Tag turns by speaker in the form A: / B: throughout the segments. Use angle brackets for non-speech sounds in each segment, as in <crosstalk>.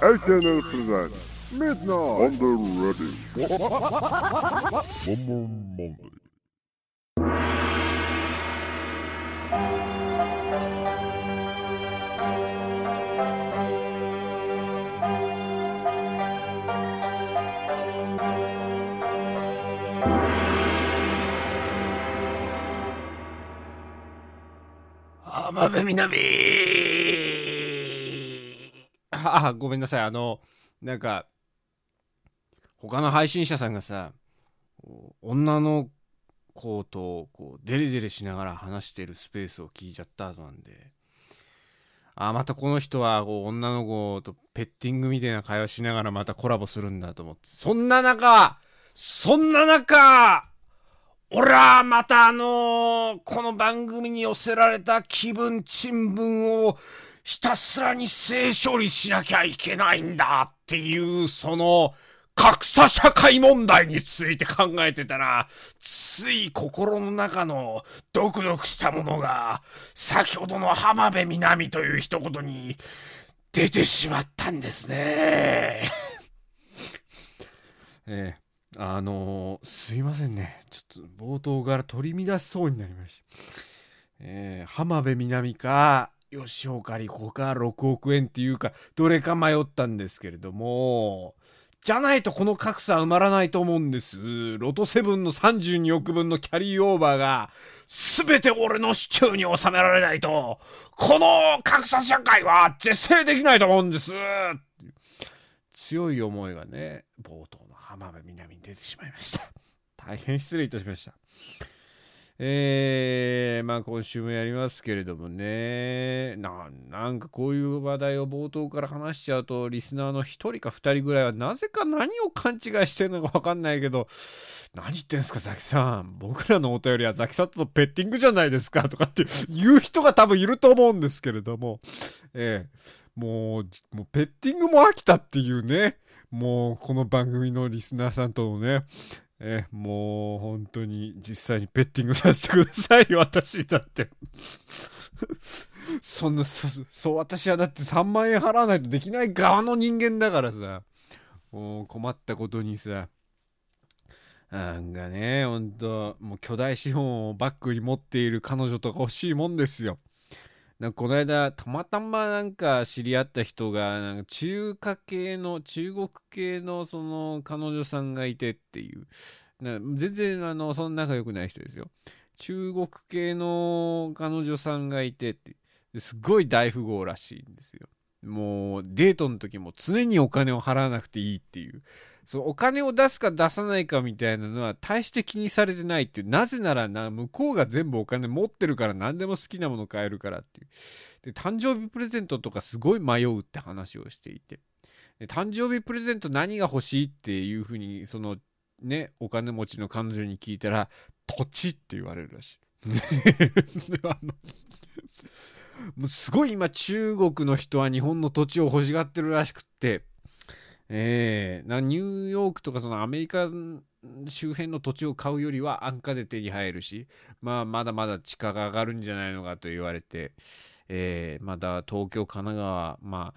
A: SNL presents Midnight on the Ready. Summer Monday.
B: Ama minami. <laughs> あ、ごめんなさい。あの、なんか、他の配信者さんがさ、女の子と、こう、デレデレしながら話してるスペースを聞いちゃった後なんで、あ、またこの人は、こう、女の子とペッティングみたいな会話しながらまたコラボするんだと思って、そんな中、そんな中、俺はまたあのー、この番組に寄せられた気分珍聞をひたすらに性処理しなきゃいけないんだっていうその格差社会問題について考えてたら、つい心の中のドクドクしたものが先ほどの浜辺美波という一言に出てしまったんですね。<laughs> ええあのー、すいませんね。ちょっと冒頭から取り乱しそうになりました。えー、浜辺美波か、吉岡里帆か、6億円っていうか、どれか迷ったんですけれども、じゃないとこの格差埋まらないと思うんです。ロト7の32億分のキャリーオーバーが、すべて俺の手中に収められないと、この格差社会は是正できないと思うんです。強い思いがね、冒頭の浜辺美波に出てしまいました。大変失礼いたしました。えー、まあ今週もやりますけれどもねな、なんかこういう話題を冒頭から話しちゃうと、リスナーの1人か2人ぐらいはなぜか何を勘違いしてるのかわかんないけど、何言ってんすか、ザキさん。僕らのお便りはザキさんとペッティングじゃないですか、とかって言う人が多分いると思うんですけれども、えー、もう、もうペッティングも飽きたっていうね。もうこの番組のリスナーさんとのね、えもう本当に実際にペッティングさせてください、<laughs> 私だって。<laughs> そんなそ、そう、私はだって3万円払わないとできない側の人間だからさ、もう困ったことにさ、なんかね、ほんと、もう巨大資本をバックに持っている彼女とか欲しいもんですよ。なんかこの間、たまたまなんか知り合った人が、なんか中華系の、中国系のその彼女さんがいてっていう、な全然あの、そんな仲良くない人ですよ。中国系の彼女さんがいてって、すごい大富豪らしいんですよ。もうデートの時も常にお金を払わなくていいっていう。そうお金を出すか出さないかみたいなのは大して気にされてないっていう。なぜならな、向こうが全部お金持ってるから何でも好きなもの買えるからっていう。で、誕生日プレゼントとかすごい迷うって話をしていて。で誕生日プレゼント何が欲しいっていうふうに、そのね、お金持ちの彼女に聞いたら、土地って言われるらしい。<laughs> もうすごい今中国の人は日本の土地を欲しがってるらしくって、えー、ニューヨークとかそのアメリカ周辺の土地を買うよりは安価で手に入るし、まあ、まだまだ地価が上がるんじゃないのかと言われて、えー、まだ東京、神奈川、ま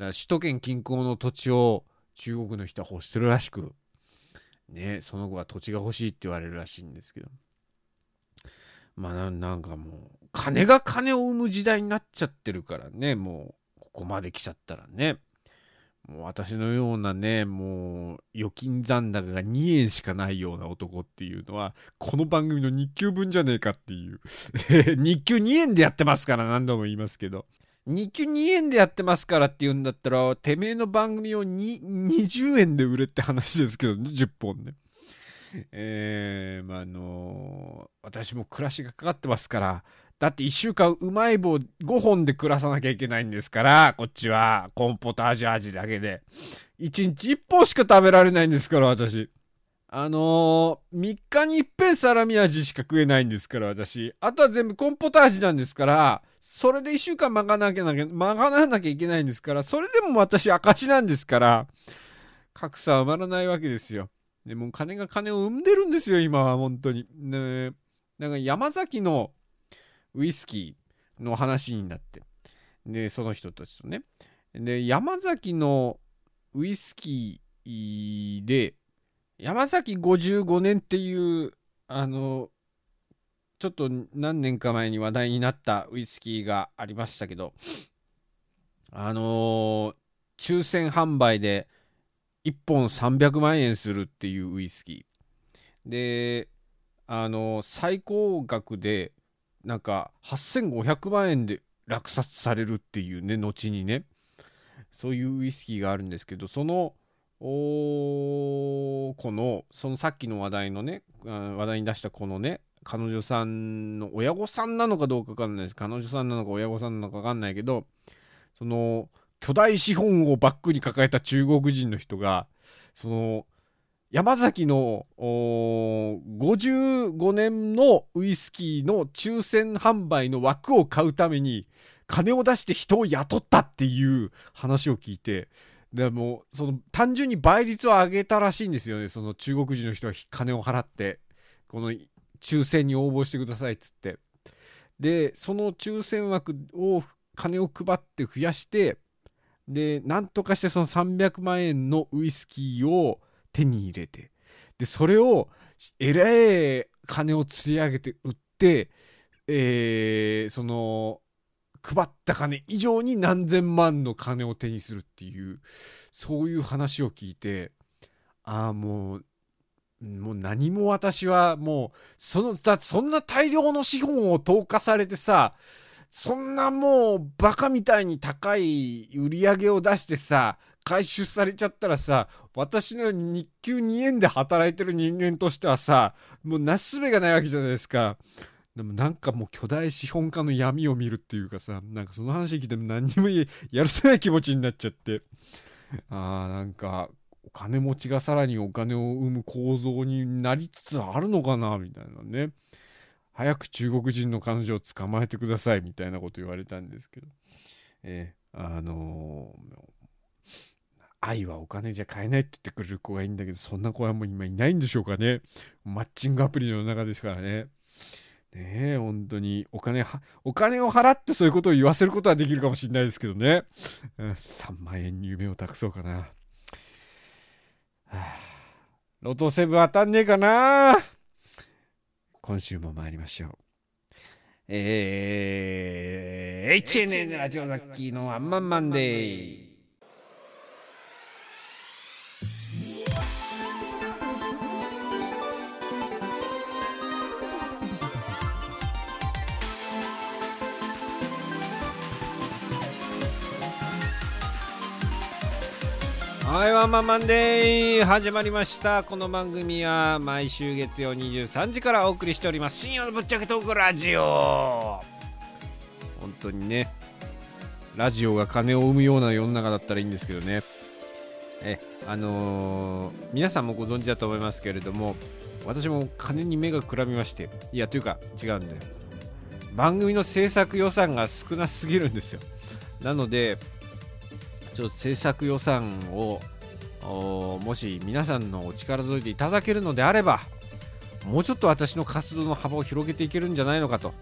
B: あ、首都圏近郊の土地を中国の人は欲してるらしく、ね、その後は土地が欲しいって言われるらしいんですけど。まあなんかもう、金が金を生む時代になっちゃってるからね、もう、ここまで来ちゃったらね。もう私のようなね、もう預金残高が2円しかないような男っていうのは、この番組の日給分じゃねえかっていう。<laughs> 日給2円でやってますから何度も言いますけど。日給2円でやってますからって言うんだったら、てめえの番組を20円で売れって話ですけどね、10本ね。えー、まあ、のー、私も暮らしがかかってますから、だって1週間うまい棒5本で暮らさなきゃいけないんですから、こっちはコンポタージュ味だけで。1日1本しか食べられないんですから、私。あのー、3日にいっぺんサラミ味しか食えないんですから、私。あとは全部コンポタージュなんですから、それで1週間まがなきゃなきゃ、まがななきゃいけないんですから、それでも私赤字なんですから、格差は埋まらないわけですよ。でも金が金を生んでるんですよ、今は、本当に。ね、なんか山崎のウイスキーの話になって。で、その人たちとね。で、山崎のウイスキーで山崎55年っていうあのちょっと何年か前に話題になったウイスキーがありましたけどあの抽選販売で1本300万円するっていうウイスキーであの最高額でなんか8500万円で落札されるっていうね後にね。そういうウイスキーがあるんですけどそのおこのそのさっきの話題のね話題に出したこのね彼女さんの親御さんなのかどうかわかんないです。彼女さんなのか親御さんなのかわかんないけどその巨大資本をバックに抱えた中国人の人がその山崎の55年のウイスキーの抽選販売の枠を買うために金を出して人を雇ったっていう話を聞いてでもその単純に倍率を上げたらしいんですよね。その中国人の人が金を払ってこの抽選に応募してくださいっつって。でその抽選枠を金を配って増やしてでなんとかしてその300万円のウイスキーを手に入れて。でそれをえらい金を釣り上げて売って、えー、その配った金以上に何千万の金を手にするっていうそういう話を聞いてああもうもう何も私はもうそのだそんな大量の資本を投下されてさそんなもうバカみたいに高い売り上げを出してさ回収されちゃったらさ、私の日給2円で働いてる人間としてはさ、もうなすすべがないわけじゃないですか。でもなんかもう巨大資本家の闇を見るっていうかさ、なんかその話聞いても何にもやるせない気持ちになっちゃって。ああ、なんか、お金持ちがさらにお金を生む構造になりつつあるのかな、みたいなね。早く中国人の彼女を捕まえてください、みたいなこと言われたんですけど。えー、あのー愛はお金じゃ買えないって言ってくれる子がいいんだけど、そんな子はもう今いないんでしょうかね。マッチングアプリの中ですからね。ねえ、本当にお金は、お金を払ってそういうことを言わせることはできるかもしれないですけどね。3万円に夢を託そうかな。はあ、ロトセブ当たんねえかな今週も参りましょう。えー、HNN ラジオザッキーのワンマンマンデー。はいワンマンマンデー始まりました。この番組は毎週月曜23時からお送りしております。深夜のぶっちゃけトークラジオ。本当にねラジオが金を生むような世の中だったらいいんですけどね。えあのー、皆さんもご存知だと思いますけれども私も金に目がくらみましていやというか違うんだよ。番組の制作予算が少なすぎるんですよ。なのでちょっと制作予算をもし皆さんのお力添えていただけるのであればもうちょっと私の活動の幅を広げていけるんじゃないのかと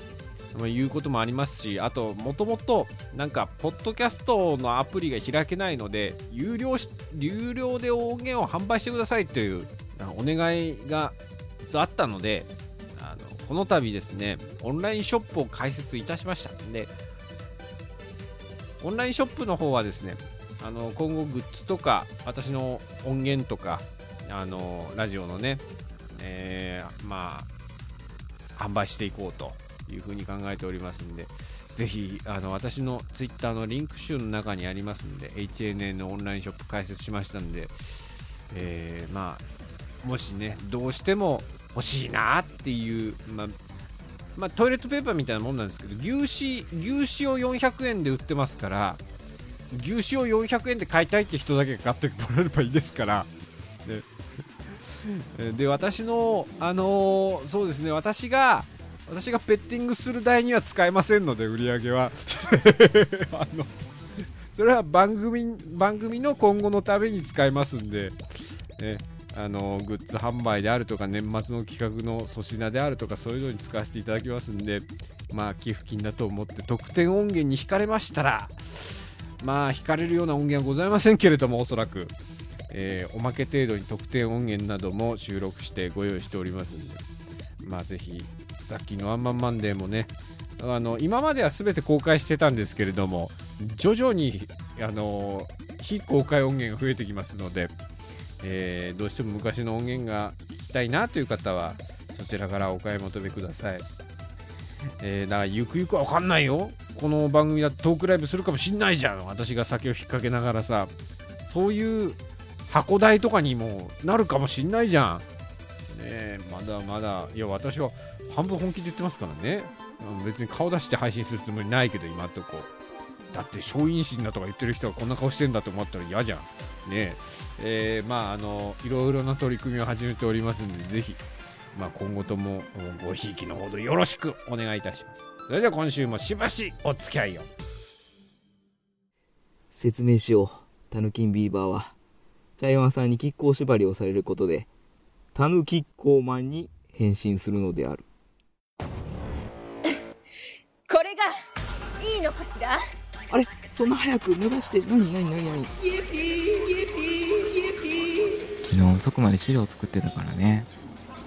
B: いうこともありますしあともともとなんかポッドキャストのアプリが開けないので有料有料で音源を販売してくださいというお願いがあったのであのこの度ですねオンラインショップを開設いたしました。でオンラインショップの方はですねあの今後グッズとか私の音源とかあのラジオのね、えー、まあ販売していこうというふうに考えておりますんでぜひあの私のツイッターのリンク集の中にありますんで HNN のオンラインショップ開設しましたんで、えー、まあもしねどうしても欲しいなっていう、まあ、まあ、トイレットペーパーみたいなもんなんですけど牛脂牛脂を400円で売ってますから牛脂を400円で買いたいって人だけ買ってもらえればいいですから、ね、で私のあのー、そうですね。私が私がペッティングする代には使えませんので売り上げは。<laughs> あのそれは番組番組の今後のために使えますんで、ね、あのグッズ販売であるとか年末の企画の粗品であるとかそういうのに使わせていただきますんで。まあ寄付金だと思って特典音源に引かれましたらまあ、惹かれるような音源はございませんけれども、おそらく。えー、おまけ程度に特典音源なども収録してご用意しておりますんで、まあ、ぜひ、さっきのワンマンマンデーもね、あの今までは全て公開してたんですけれども、徐々に、あの非公開音源が増えてきますので、えー、どうしても昔の音源が聞きたいなという方は、そちらからお買い求めください。えー、だからゆくゆくは分かんないよ。この番組だってトークライブするかもしんないじゃん。私が酒を引っ掛けながらさ。そういう箱代とかにもなるかもしんないじゃん。ねえまだまだ。いや私は半分本気で言ってますからね。別に顔出して配信するつもりないけど今んとこ。だって松陰神だとか言ってる人がこんな顔してんだと思ったら嫌じゃん。ねえ。えー、まああのいろいろな取り組みを始めておりますんでぜひまあ、今後ともごひいきのほどよろしくお願いいたします。それでは今週もしばしお付き合いを。
C: 説明しよう。タヌキンビーバーは、茶山さんに亀甲縛りをされることで、タヌキッコーマンに変身するのである。
D: これが、いいのかしら？
C: あれ？そんな早く伸らして、なになになになに
E: 昨日遅くまで資料作ってたからね。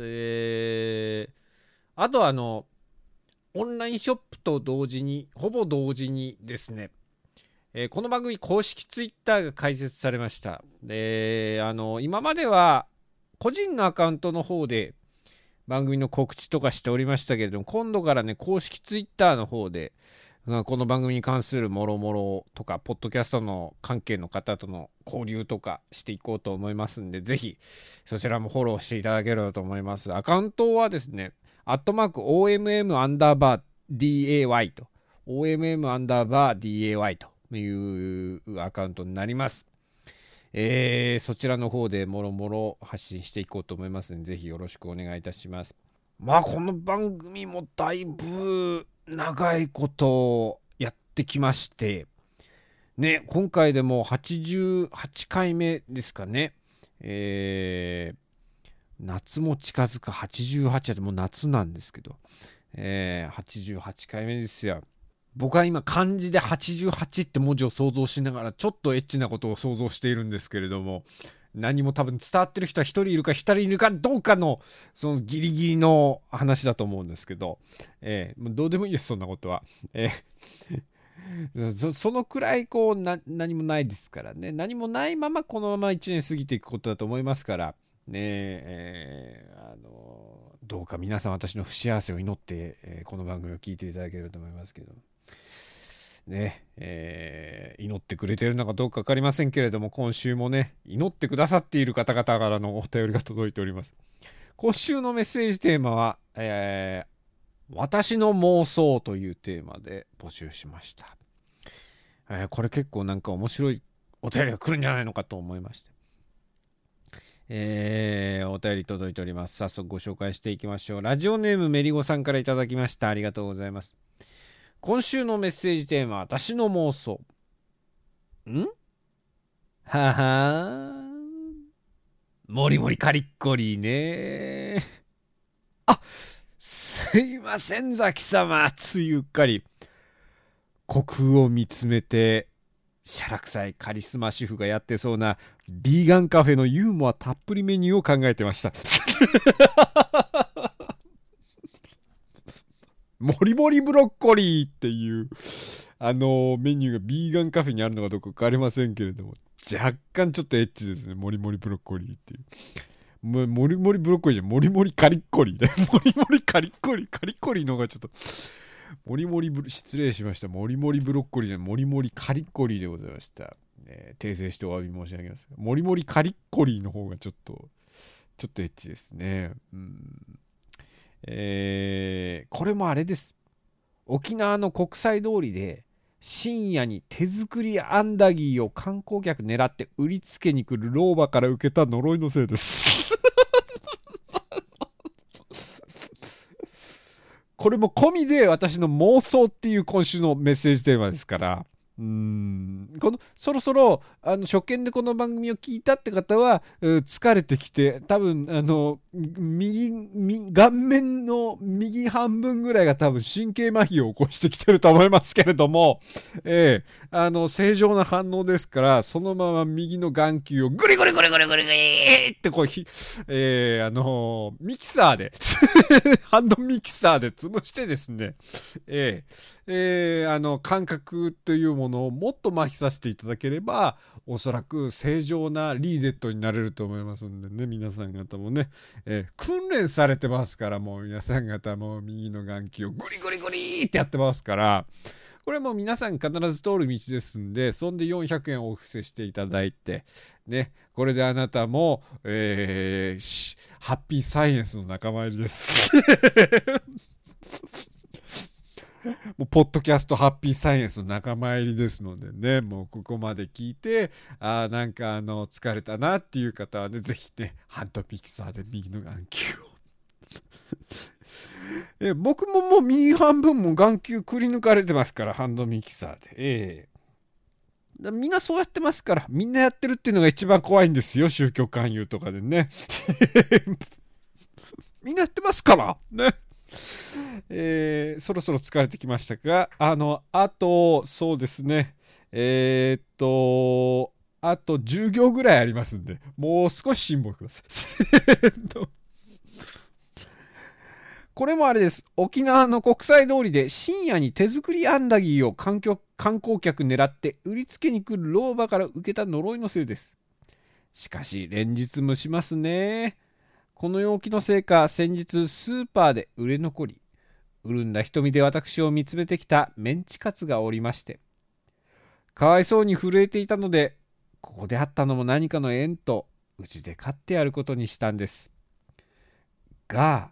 B: えー、あとあの、オンラインショップと同時に、ほぼ同時にですね、えーこの番組公式ツイッターが開設されました。で、あの、今までは個人のアカウントの方で番組の告知とかしておりましたけれども、今度からね、公式ツイッターの方で、この番組に関するもろもろとか、ポッドキャストの関係の方との交流とかしていこうと思いますんで、ぜひそちらもフォローしていただければと思います。アカウントはですね、アットマーク OMM アンダーバー DAY と、OMM アンダーバー DAY というアカウントになります。えーそちらの方でもろもろ発信していこうと思いますので、ぜひよろしくお願いいたします。まあ、この番組もだいぶ長いことやってきまして、ね、今回でも88回目ですかね。えー夏も近づく88でもう夏なんですけど、えー88回目ですよ。僕は今漢字で88って文字を想像しながらちょっとエッチなことを想像しているんですけれども何も多分伝わってる人は1人いるか2人いるかどうかのそのギリギリの話だと思うんですけど、えーどうでもいいですそんなことは、えー <laughs> そそのくらいこう何もないですからね。何もないままこのまま1年過ぎていくことだと思いますから。ねえーあのどうか皆さん私の不幸せを祈って、えーこの番組を聞いていただければと思いますけど。ねえー祈ってくれてるのかどうか分かりませんけれども今週もね祈ってくださっている方々からのお便りが届いております今週のメッセージテーマは、えー私の妄想というテーマで募集しました、えーこれ結構なんか面白いお便りが来るんじゃないのかと思いましてえーお便り届いております。早速ご紹介していきましょう。ラジオネームメリゴさんからいただきました。ありがとうございます。今週のメッセージテーマ、私の妄想。ん？ははーもりもりカリッコリーねあすいません、ザキ様。ついうっかり。虚空を見つめて、シャラ臭いカリスマ主婦がやってそうなビーガンカフェのユーモアたっぷりメニューを考えてました。<laughs> もりもりブロッコリーっていう、あのメニューがビーガンカフェにあるのかどうか分かりませんけれども、若干ちょっとエッチですね。もりもりブロッコリーっていう。ももりもりブロッコリーじゃんもりもりカリッコリーだよ。もりもりカリッコリー。カリッコリーの方がちょっと、もりもりブ失礼しました。もりもりブロッコリーじゃん。もりもりカリッコリーでございました。えー訂正してお詫び申し上げます。もりもりカリッコリーの方がちょっと、ちょっとエッチですね。うん。えーこれもあれです。沖縄の国際通りで、深夜に手作りアンダギーを観光客狙って売りつけに来る老婆から受けた呪いのせいです。<laughs> これも込みで私の妄想っていう今週のメッセージテーマですから、うん。このそろそろあの初見でこの番組を聞いたって方は疲れてきて多分あの右右顔面の右半分ぐらいが多分神経麻痺を起こしてきてると思いますけれども、ええあの正常な反応ですからそのまま右の眼球をグリグリグリグリグリグリってこうひ、ええあのミキサーで <laughs> ハンドミキサーで潰してですね、ええええあの感覚というものをもっと麻痺させていただければおそらく正常なリーデッドになれると思いますんでね皆さん方もね、ええ訓練されてますからもう皆さん方も右の眼球をグリグリグリってやってますから。これも皆さん必ず通る道ですんでそんで400円お布施していただいてね。これであなたも、えーハッピーサイエンスの仲間入りです。<laughs> もうポッドキャストハッピーサイエンスの仲間入りですのでね、もうここまで聞いて、あなんかあの、疲れたなっていう方はね、ぜひね、ハンドミキサーで右の眼球を。<laughs> え僕ももう右半分も眼球くり抜かれてますから、ハンドミキサーで。ええだみんなそうやってますから、みんなやってるっていうのが一番怖いんですよ、宗教勧誘とかでね。<laughs> みんなやってますから、ね。<laughs> えーそろそろ疲れてきましたが、あの、あと、そうですね、えーっと、あと10行ぐらいありますんで、もう少し辛抱ください。<laughs> これもあれです。沖縄の国際通りで深夜に手作りアンダギーを観光客狙って売りつけに来る老婆から受けた呪いのせいです。しかし連日蒸しますね。この陽気のせいか先日スーパーで売れ残り、潤んだ瞳で私を見つめてきたメンチカツがおりまして、かわいそうに震えていたので、ここであったのも何かの縁と、うちで飼ってやることにしたんです。が、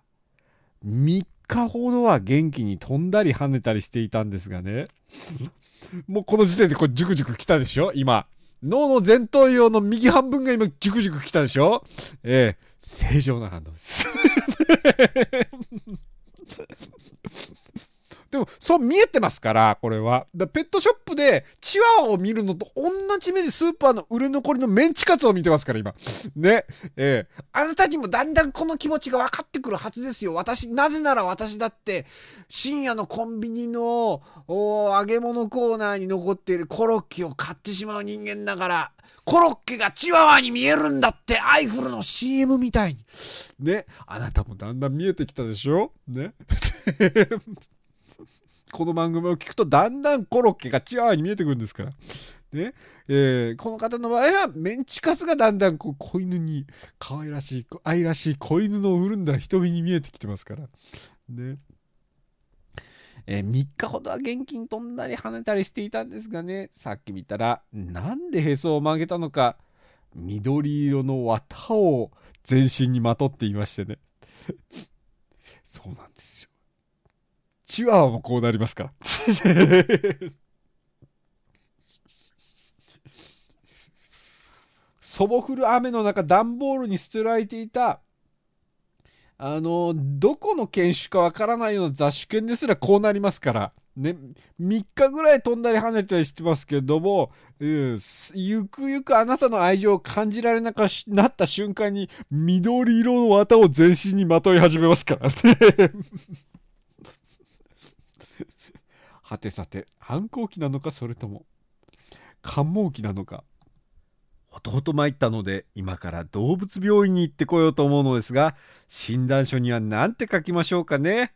B: 3日ほどは元気に飛んだり跳ねたりしていたんですがね。もうこの時点でこれジュクジュク来たでしょ今。脳の前頭葉の右半分が今ジュクジュク来たでしょ？ええ正常な反応です。でも、そう見えてますから、これは。だペットショップでチワワを見るのと同じ目でスーパーの売れ残りのメンチカツを見てますから、今。<laughs> ね。ええあなたにもだんだんこの気持ちが分かってくるはずですよ。私、なぜなら私だって、深夜のコンビニのお揚げ物コーナーに残っているコロッケを買ってしまう人間だから、コロッケがチワワに見えるんだって、アイフルの CM みたいに。ね。あなたもだんだん見えてきたでしょ？ね。<laughs> この番組を聞くとだんだんコロッケがチワワに見えてくるんですから。ね。えーこの方の場合はメンチカツがだんだんこう子犬に可愛らしい愛らしい子犬の潤んだ瞳に見えてきてますから。ね。えー3日ほどは元気に飛んだり跳ねたりしていたんですがね。さっき見たらなんでへそを曲げたのか。緑色の綿を全身にまとっていましてね。<laughs> そうなんですよ。チワワもこうなりますか？らそぼ降る雨の中段ボールに捨てられていたあのどこの犬種かわからないような雑種犬ですらこうなりますからね3日ぐらい飛んだり跳ねたりしてますけども、うん、すゆくゆくあなたの愛情を感じられなくなった瞬間に緑色の綿を全身にまとい始めますからねはてさて反抗期なのかそれとも感毛期なのか。弟参ったので今から動物病院に行ってこようと思うのですが診断書には何て書きましょうかね。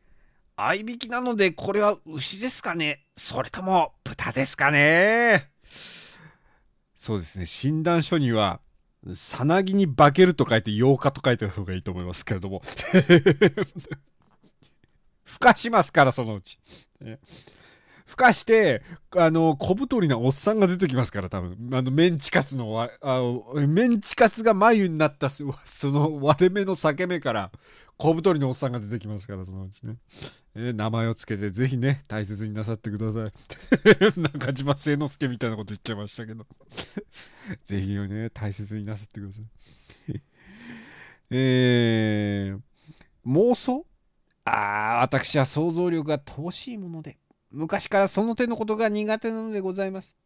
B: 合いびきなのでこれは牛ですかね。それとも豚ですかね。そうですね。診断書にはさなぎに化けると書いて8日と書いてる方がいいと思いますけれども。<laughs> 孵化しますからそのうち、ねふかして、あの、小太りなおっさんが出てきますから、多分。あの、メンチカツの、あメンチカツが眉になったその割れ目の裂け目から、小太りのおっさんが出てきますから、そのうちね。えー名前をつけて、ぜひね、大切になさってください。<laughs> 中島聖之助みたいなこと言っちゃいましたけど。<laughs> ぜひね、大切になさってください。<laughs> えー、妄想？ああ、私は想像力が乏しいもので、昔からその手のことが苦手なのでございます。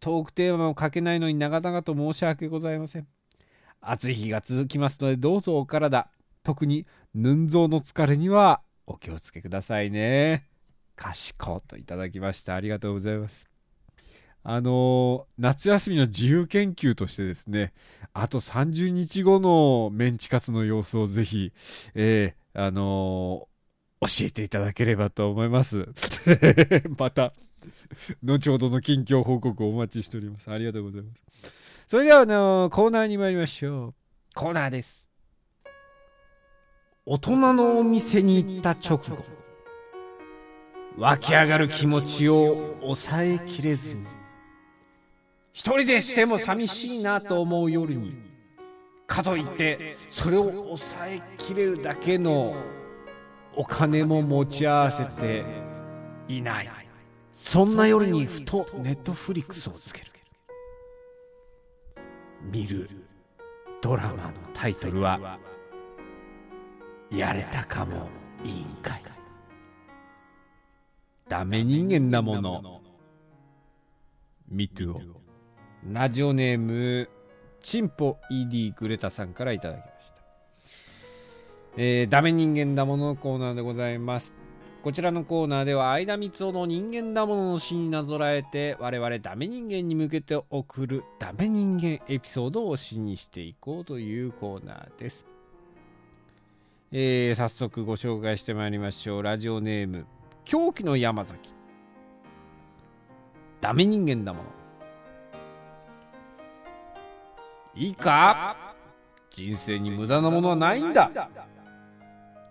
B: トークテーマを書けないのに長々と申し訳ございません。暑い日が続きますので、どうぞお体、特に、ヌンゾーの疲れにはお気をつけくださいね。かしこといただきました。ありがとうございます。あの夏休みの自由研究としてですね、あと30日後のメンチカツの様子をぜひ、えーあのー教えていただければと思います。<laughs> また、後ほどの近況報告をお待ちしております。ありがとうございます。それでは、あのーコーナーに参りましょう。コーナーです。大人のお店に行った直後、湧き上がる気持ちを抑えきれずに、一人でしても寂しいなと思う夜に、かといって、それを抑えきれるだけのお金も持ち合わせていない。そんな夜にふとネットフリックスをつける。見るドラマのタイトルは、やれたかも委員会。ダメ人間なもの。ミトゥオ。ラジオネーム、チンポ ED グレタさんからいただきました。えーダメ人間だもののコーナーでございます。こちらのコーナーでは相田光雄の人間だものの詩になぞらえて我々ダメ人間に向けて送るダメ人間エピソードを詩にしていこうというコーナーです。えー早速ご紹介してまいりましょう。ラジオネーム狂気の山崎。ダメ人間だもの。いいか？人生に無駄なものはないんだ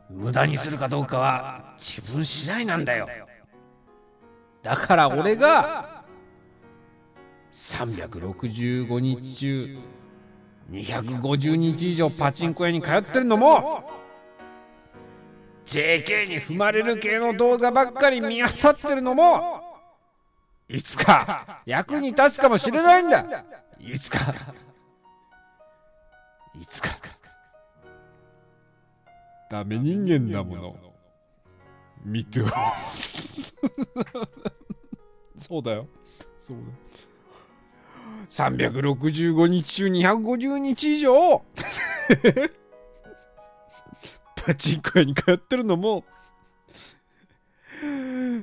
B: 無駄にするかどうかは自分次第なんだよ。だから俺が365日中250日以上パチンコ屋に通ってるのも JK に踏まれる系の動画ばっかり見漁ってるのもいつか役に立つかもしれないんだ。いつかいつかダメ人間だもの。見て。よ。<laughs> そうだよ。そうだ365日中250日以上パチンコ屋に通ってるのも。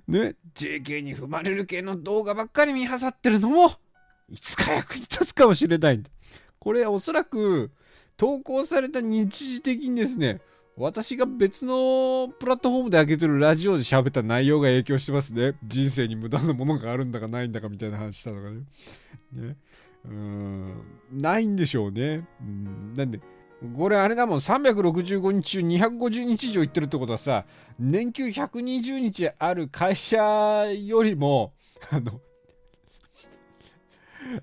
B: ね。JK に踏まれる系の動画ばっかり見漁ってるのも。いつか役に立つかもしれないんだ。これおそらく投稿された日時的にですね私が別のプラットフォームで上げてるラジオで喋った内容が影響してますね。人生に無駄なものがあるんだかないんだかみたいな話したのがね。ね。うーん。ないんでしょうね。うん。なんでこれあれだもん。365日中250日以上行ってるってことはさ年休120日ある会社よりもあの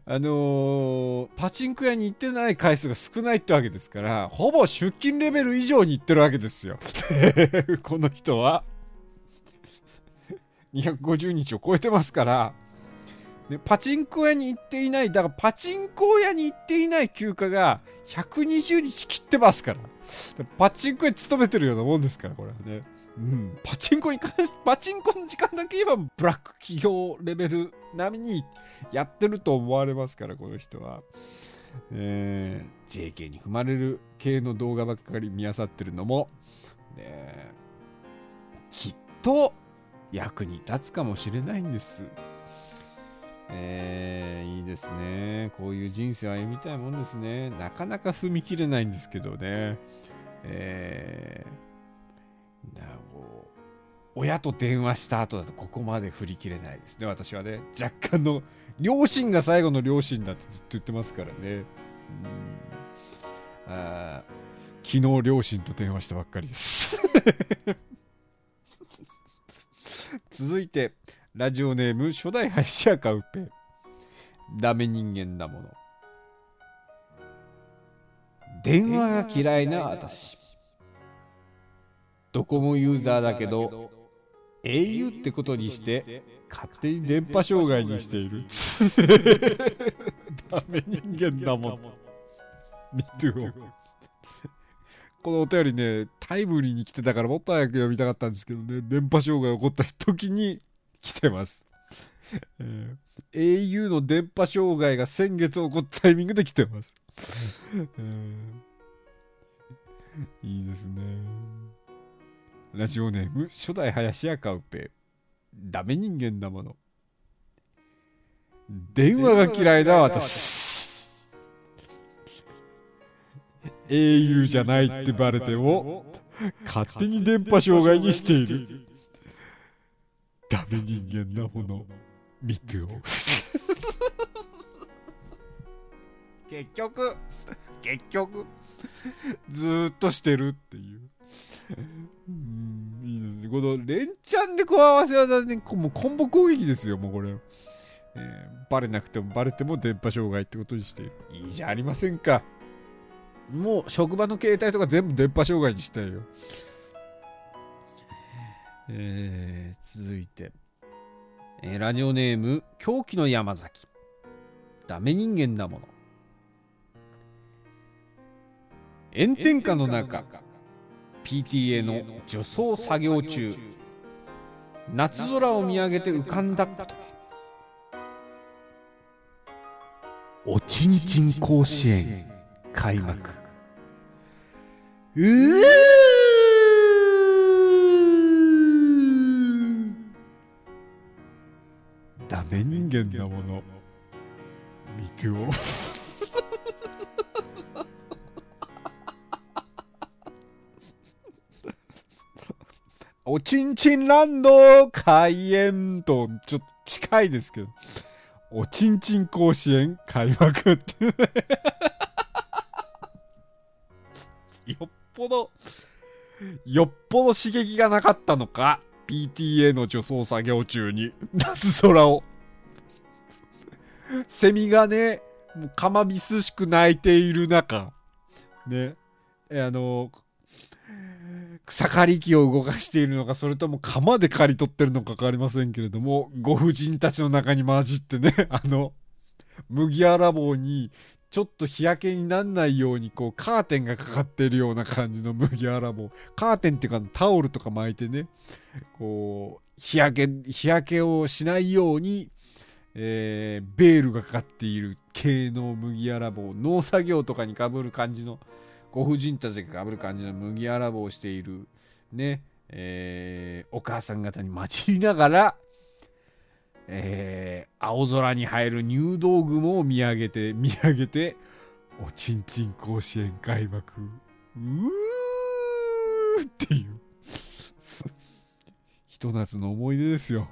B: あのーパチンコ屋に行ってない回数が少ないってわけですからほぼ出勤レベル以上に行ってるわけですよ。<laughs> この人は。250日を超えてますから、ね、パチンコ屋に行っていないだからパチンコ屋に行っていない休暇が120日切ってますから。パチンコ屋に勤めてるようなもんですからこれはね。うん、パチンコに関して、パチンコの時間だけ言えば、ブラック企業レベル並みにやってると思われますから、この人は。えー JK に踏まれる系の動画ばっかり見漁ってるのも、ねきっと役に立つかもしれないんです。えーいいですね。こういう人生を歩みたいもんですね。なかなか踏み切れないんですけどね。えーなこう親と電話した後だとここまで振り切れないですね、私はね。若干の、両親が最後の両親だってずっと言ってますからね。うんあ昨日両親と電話したばっかりです。<laughs> 続いて、ラジオネーム初代林家カウペダメ人間だもの電話が嫌いな私ドコモユーザーだけど au ってことにして勝手に電波障害にしている。<laughs> ダメ人間だもん。見てよ。このお便りねタイムリーに来てたからもっと早く読みたかったんですけどね電波障害起こった時に <laughs> 来てます、えー au の電波障害が先月起こったタイミングで来てます、えーいいですね。ラジオネーム初代林家カウペダメ人間だもの。電話が嫌いだ私 au じゃないってバレても勝手に電波障害にしている。ダメ人間なもの。見てよ。結局結局ずーっとしてるっていううんいいですね。この連チャンでこう合わせ技で、ね、もうコンボ攻撃ですよ。もうこれ、えーバレなくてもバレても電波障害ってことにして。いいいじゃありませんか。もう職場の携帯とか全部電波障害にしたいよ。えー続いて、えーラジオネーム狂気の山崎。ダメ人間だもの。炎天下の中。PTA の除草作業中。夏空を見上げて浮かんだ言葉おちんちん甲子園。開幕。うー。ダメ人間なもの。見てよおちんちんランド開園とちょっと近いですけど。おちんちん甲子園開幕って。ね <laughs> よっぽどよっぽど刺激がなかったのか。PTA の除草作業中に。夏空を。セミがねもうかまびすしく鳴いている中。ね。あの草刈り機を動かしているのかそれとも釜で刈り取ってるのか分かりませんけれどもご婦人たちの中に混じってね <laughs> あの麦わら帽にちょっと日焼けになんないようにこうカーテンがかかってるような感じの麦わら帽。カーテンっていうかタオルとか巻いてねこう日焼け日焼けをしないように、えーベールがかかっている系の麦わら帽農作業とかにかぶる感じのご婦人たちがかぶる感じの麦わら帽をしているね、えーお母さん方に待ちながら、えー青空に映える入道雲を見上げて見上げておちんちん甲子園開幕。うーっていう。ひと夏の思い出ですよ。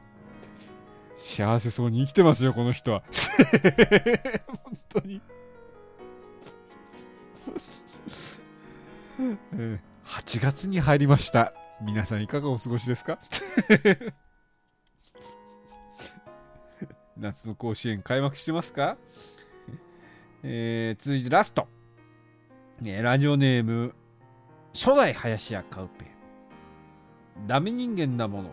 B: 幸せそうに生きてますよこの人は。<laughs> 本当に。8月に入りました。皆さんいかがお過ごしですか？<laughs> 夏の甲子園開幕してますか、えー続いてラスト、えーラジオネーム初代林家カウペダメ人間なもの。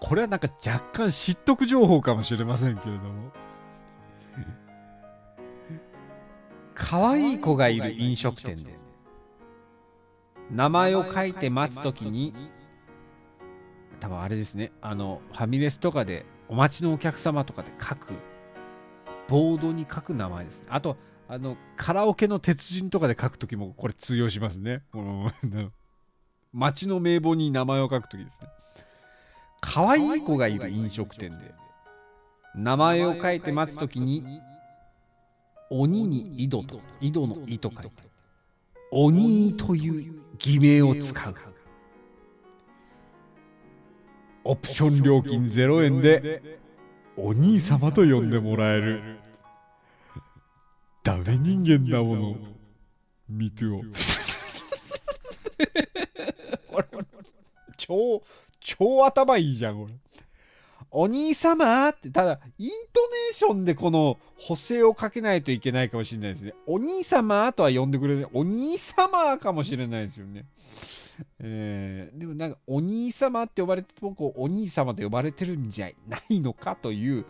B: これはなんか若干知っとく情報かもしれませんけれども。可愛い子がいる飲食店で。名前を書いて待つときに多分あれですねあのファミレスとかでお待ちのお客様とかで書くボードに書く名前ですね。あとあのカラオケの鉄人とかで書くときもこれ通用しますね。街の名簿に名前を書くときですね。可愛い子がいる飲食店で名前を書いて待つときに鬼に井戸と井戸の井と書いて鬼という偽名を使う。オプション料金0円でお兄様と呼んでもらえる。ダメ人間だもの見てよ。<laughs> 超超頭いいじゃんこれ。お兄様って、ただ、イントネーションでこの補正をかけないといけないかもしれないですね。お兄様とは呼んでくれる。お兄様かもしれないですよね。えー、でもなんか、お兄様って呼ばれて、僕をお兄様と呼ばれてるんじゃないのかという、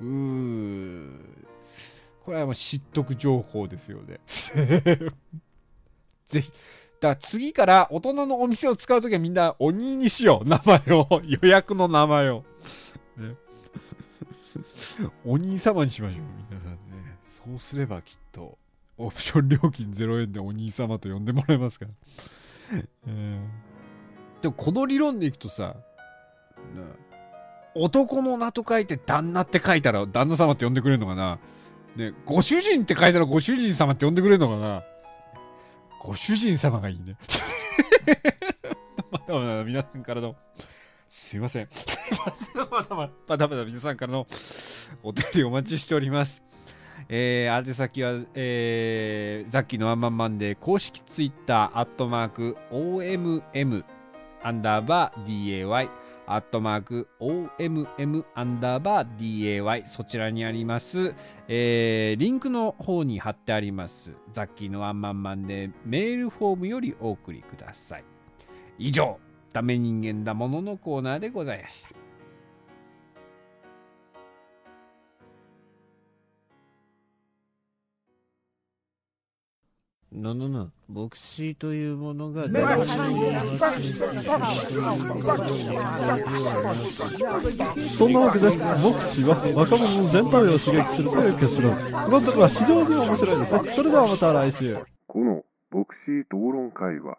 B: うー、これはもう知っとく情報ですよね。<laughs> ぜひ。だから次から大人のお店を使うときはみんなお兄にしよう。名前を。予約の名前を。ね、お兄様にしましょう、皆さんね。そうすればきっと、オプション料金0円でお兄様と呼んでもらえますから。えー、でも、この理論でいくとさ、ね、男の名と書いて旦那って書いたら旦那様って呼んでくれるのかなね、ご主人って書いたらご主人様って呼んでくれるのかなご主人様がいいね。<laughs> まだまだ皆さんからのすいません。まだまだ、まだまだ皆さんからのお便りお待ちしております。えー、宛先は、えー、ザッキーのワンマンマンで公式ツイッター、アットマーク、OMM、アンダーバー DAY、アットマーク、OMM、アンダーバー DAY、そちらにあります、えー、リンクの方に貼ってあります、ザッキーのワンマンマンでメールフォームよりお送りください。以上。ダメ人間だもののコーナーでございました。ななな、牧師というものが
F: そんなわけで、牧師は若者の全体を刺激するという結論。このところは非常に面白いですね。それではまた来週。
A: この牧師討論会は、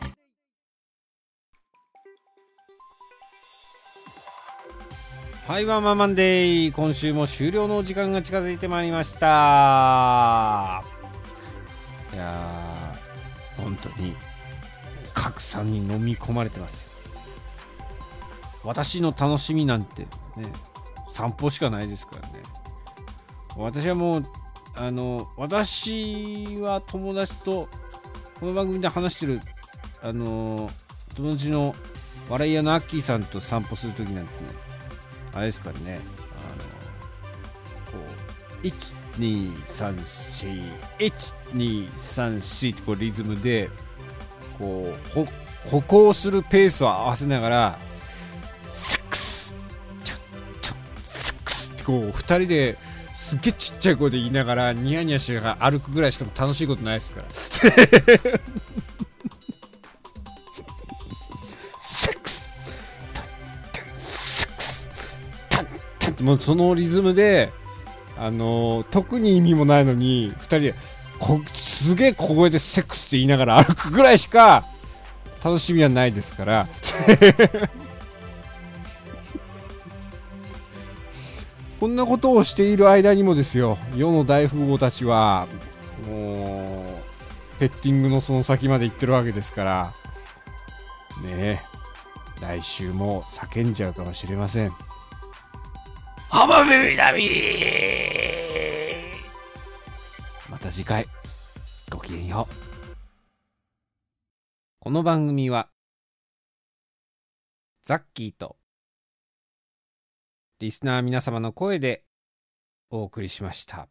B: はい、ワンマンマンデー今週も終了の時間が近づいてまいりました。いやー本当に格差に飲み込まれてます私の楽しみなんてね散歩しかないですからね。私はもうあの私は友達とこの番組で話してるあの友達の笑い屋のアッキーさんと散歩するときなんてねあれですからね。あのこう12341234ってこうリズムでこう歩行するペースを合わせながらセックスセックスってこう二人ですげえちっちゃい声で言いながらニヤニヤしながら歩くぐらいしかも楽しいことないですから。もうそのリズムであのー特に意味もないのに二人でこすげえ小声でセックスって言いながら歩くぐらいしか楽しみはないですから。<laughs> こんなことをしている間にもですよ世の大富豪たちはもうペッティングのその先まで行ってるわけですからねえ来週も叫んじゃうかもしれません浜辺美波また次回ごきげんようこの番組はザッキーとリスナー皆様の声でお送りしました。